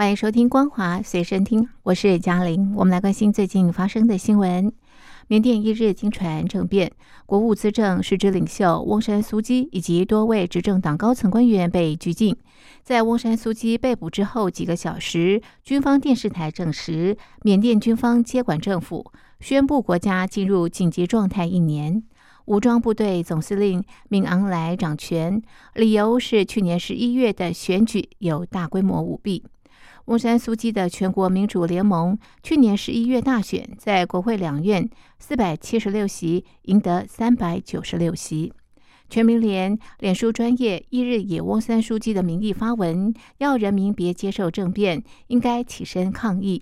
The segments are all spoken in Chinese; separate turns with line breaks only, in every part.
欢迎收听《光华随身听》，我是嘉玲。我们来关心最近发生的新闻。缅甸一日经传政变，国务资政实职领袖翁山苏基以及多位执政党高层官员被拘禁。在翁山苏基被捕之后几个小时，军方电视台证实，缅甸军方接管政府，宣布国家进入紧急状态一年。武装部队总司令敏昂莱掌权，理由是去年十一月的选举有大规模舞弊。翁山苏基的全国民主联盟去年十一月大选，在国会两院四百七十六席赢得三百九十六席。全民联脸书专业一日以翁山书记的名义发文，要人民别接受政变，应该起身抗议。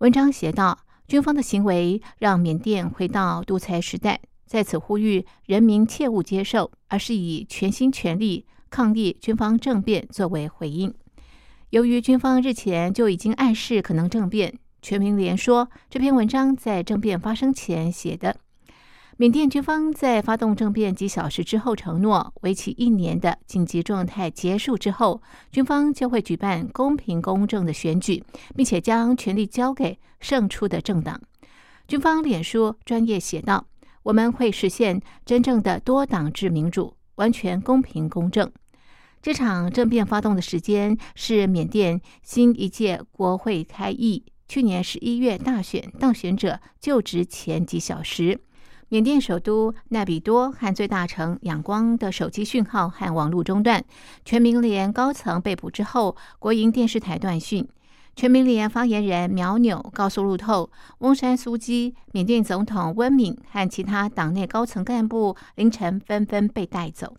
文章写道：“军方的行为让缅甸回到独裁时代。”在此呼吁人民切勿接受，而是以全心全力抗议军方政变作为回应。由于军方日前就已经暗示可能政变，全民联说这篇文章在政变发生前写的。缅甸军方在发动政变几小时之后承诺，为期一年的紧急状态结束之后，军方就会举办公平公正的选举，并且将权力交给胜出的政党。军方脸书专业写道。我们会实现真正的多党制民主，完全公平公正。这场政变发动的时间是缅甸新一届国会开议，去年十一月大选当选者就职前几小时。缅甸首都奈比多和最大城仰光的手机讯号和网络中断，全民联高层被捕之后，国营电视台断讯。全民联发言人苗纽告诉路透，翁山苏基、缅甸总统温敏和其他党内高层干部凌晨纷纷被带走。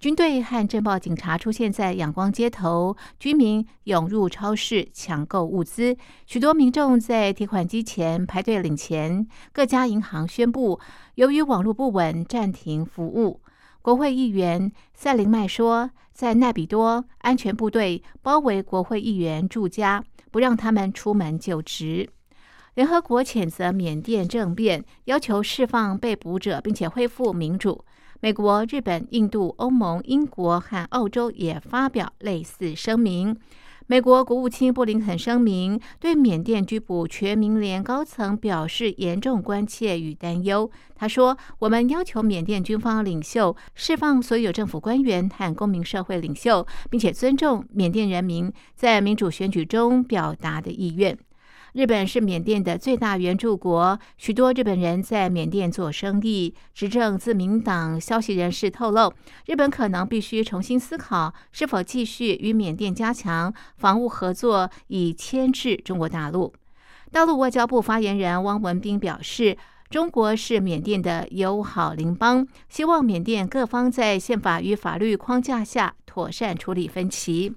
军队和镇暴警察出现在仰光街头，居民涌入超市抢购物资，许多民众在提款机前排队领钱。各家银行宣布，由于网络不稳，暂停服务。国会议员塞林麦说，在奈比多，安全部队包围国会议员住家。不让他们出门就职。联合国谴责缅甸政变，要求释放被捕者，并且恢复民主。美国、日本、印度、欧盟、英国和澳洲也发表类似声明。美国国务卿布林肯声明，对缅甸拘捕全民联高层表示严重关切与担忧。他说：“我们要求缅甸军方领袖释放所有政府官员和公民社会领袖，并且尊重缅甸人民在民主选举中表达的意愿。”日本是缅甸的最大援助国，许多日本人在缅甸做生意。执政自民党消息人士透露，日本可能必须重新思考是否继续与缅甸加强防务合作，以牵制中国大陆。大陆外交部发言人汪文斌表示，中国是缅甸的友好邻邦，希望缅甸各方在宪法与法律框架下妥善处理分歧。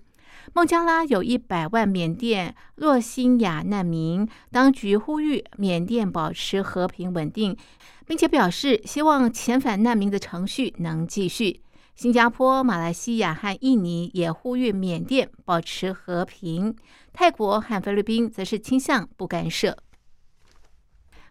孟加拉有一百万缅甸洛辛亚难民，当局呼吁缅甸保持和平稳定，并且表示希望遣返难民的程序能继续。新加坡、马来西亚和印尼也呼吁缅甸保持和平，泰国和菲律宾则是倾向不干涉。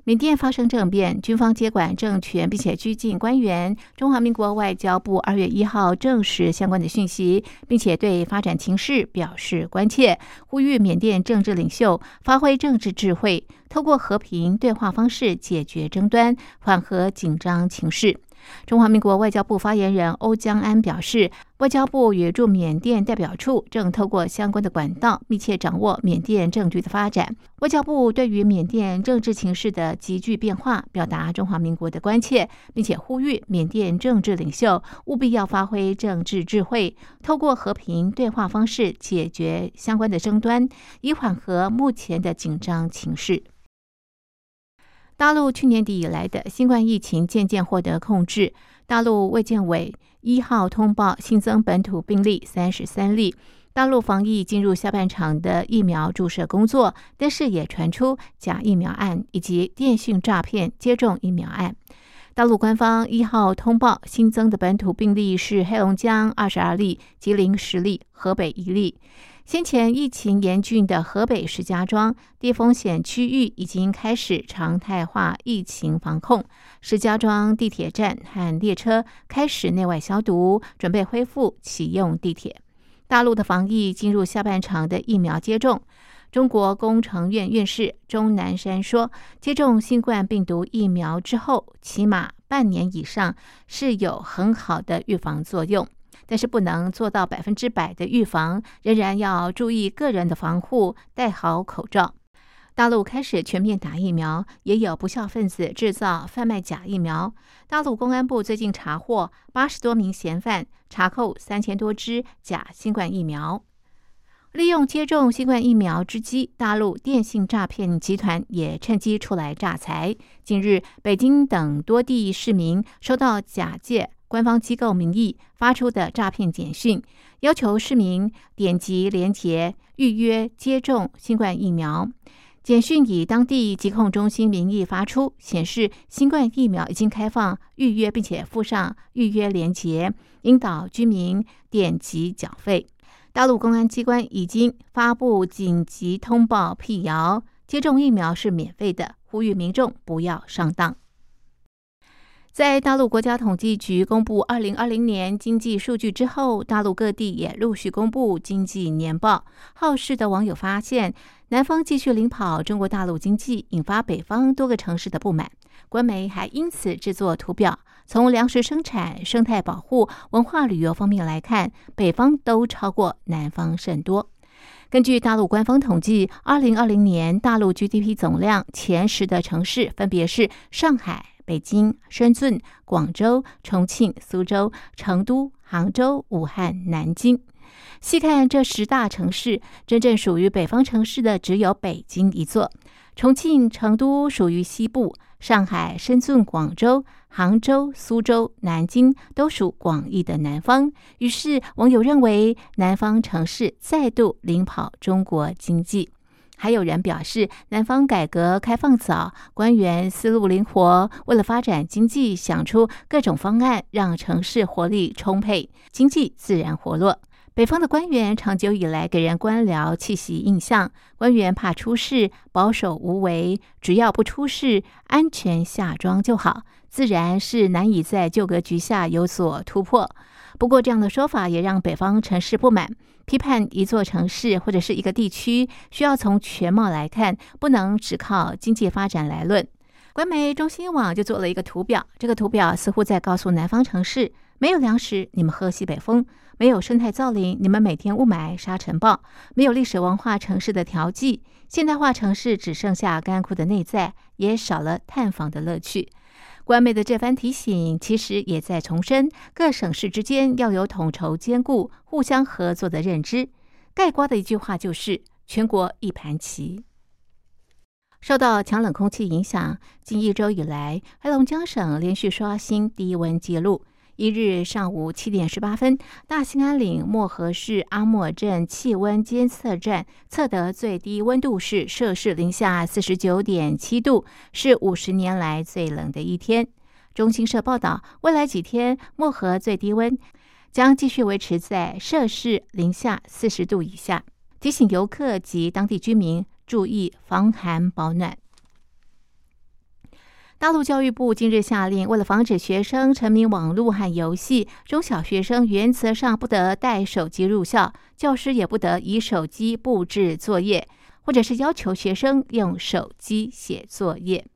缅甸发生政变，军方接管政权，并且拘禁官员。中华民国外交部二月一号证实相关的讯息，并且对发展情势表示关切，呼吁缅甸政治领袖发挥政治智慧，透过和平对话方式解决争端，缓和紧张情势。中华民国外交部发言人欧江安表示，外交部与驻缅甸代表处正透过相关的管道，密切掌握缅甸政局的发展。外交部对于缅甸政治情势的急剧变化，表达中华民国的关切，并且呼吁缅甸政治领袖务必要发挥政治智慧，透过和平对话方式解决相关的争端，以缓和目前的紧张情势。大陆去年底以来的新冠疫情渐渐获得控制。大陆卫健委一号通报新增本土病例三十三例，大陆防疫进入下半场的疫苗注射工作，但是也传出假疫苗案以及电信诈骗接种疫苗案。大陆官方一号通报新增的本土病例是黑龙江二十二例，吉林十例，河北一例。先前疫情严峻的河北石家庄低风险区域已经开始常态化疫情防控，石家庄地铁站和列车开始内外消毒，准备恢复启用地铁。大陆的防疫进入下半场的疫苗接种，中国工程院院士钟南山说，接种新冠病毒疫苗之后，起码半年以上是有很好的预防作用，但是不能做到百分之百的预防，仍然要注意个人的防护，戴好口罩。大陆开始全面打疫苗，也有不孝分子制造、贩卖假疫苗。大陆公安部最近查获八十多名嫌犯，查扣三千多支假新冠疫苗。利用接种新冠疫苗之机，大陆电信诈骗集团也趁机出来诈财。近日，北京等多地市民收到假借官方机构名义发出的诈骗简讯，要求市民点击链接预约接种新冠疫苗。简讯以当地疾控中心名义发出，显示新冠疫苗已经开放预约，并且附上预约链接，引导居民点击缴费。大陆公安机关已经发布紧急通报辟谣，接种疫苗是免费的，呼吁民众不要上当。在大陆国家统计局公布二零二零年经济数据之后，大陆各地也陆续公布经济年报。好事的网友发现，南方继续领跑中国大陆经济，引发北方多个城市的不满。官媒还因此制作图表，从粮食生产、生态保护、文化旅游方面来看，北方都超过南方甚多。根据大陆官方统计，二零二零年大陆 GDP 总量前十的城市分别是上海。北京、深圳、广州、重庆、苏州、成都、杭州、武汉、南京。细看这十大城市，真正属于北方城市的只有北京一座。重庆、成都属于西部，上海、深圳、广州、杭州、苏州、南京都属广义的南方。于是网友认为，南方城市再度领跑中国经济。还有人表示，南方改革开放早，官员思路灵活，为了发展经济，想出各种方案，让城市活力充沛，经济自然活络。北方的官员长久以来给人官僚气息印象，官员怕出事，保守无为，只要不出事，安全下庄就好，自然是难以在旧格局下有所突破。不过，这样的说法也让北方城市不满。批判一座城市或者是一个地区，需要从全貌来看，不能只靠经济发展来论。官媒中新网就做了一个图表，这个图表似乎在告诉南方城市：没有粮食，你们喝西北风；没有生态造林，你们每天雾霾沙尘暴；没有历史文化城市的调剂，现代化城市只剩下干枯的内在，也少了探访的乐趣。官媒的这番提醒，其实也在重申各省市之间要有统筹兼顾、互相合作的认知。概括的一句话就是：全国一盘棋。受到强冷空气影响，近一周以来，黑龙江省连续刷新低温记录。一日上午七点十八分，大兴安岭漠河市阿莫镇气温监测站测得最低温度是摄氏零下四十九点七度，是五十年来最冷的一天。中新社报道，未来几天漠河最低温将继续维持在摄氏零下四十度以下，提醒游客及当地居民注意防寒保暖。大陆教育部近日下令，为了防止学生沉迷网络和游戏，中小学生原则上不得带手机入校，教师也不得以手机布置作业，或者是要求学生用手机写作业。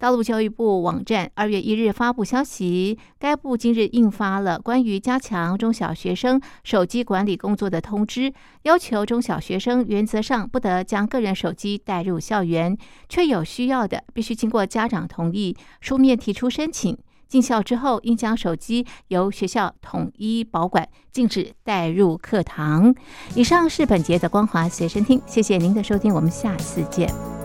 大陆教育部网站二月一日发布消息，该部今日印发了关于加强中小学生手机管理工作的通知，要求中小学生原则上不得将个人手机带入校园，确有需要的，必须经过家长同意，书面提出申请。进校之后，应将手机由学校统一保管，禁止带入课堂。以上是本节的光华随身听，谢谢您的收听，我们下次见。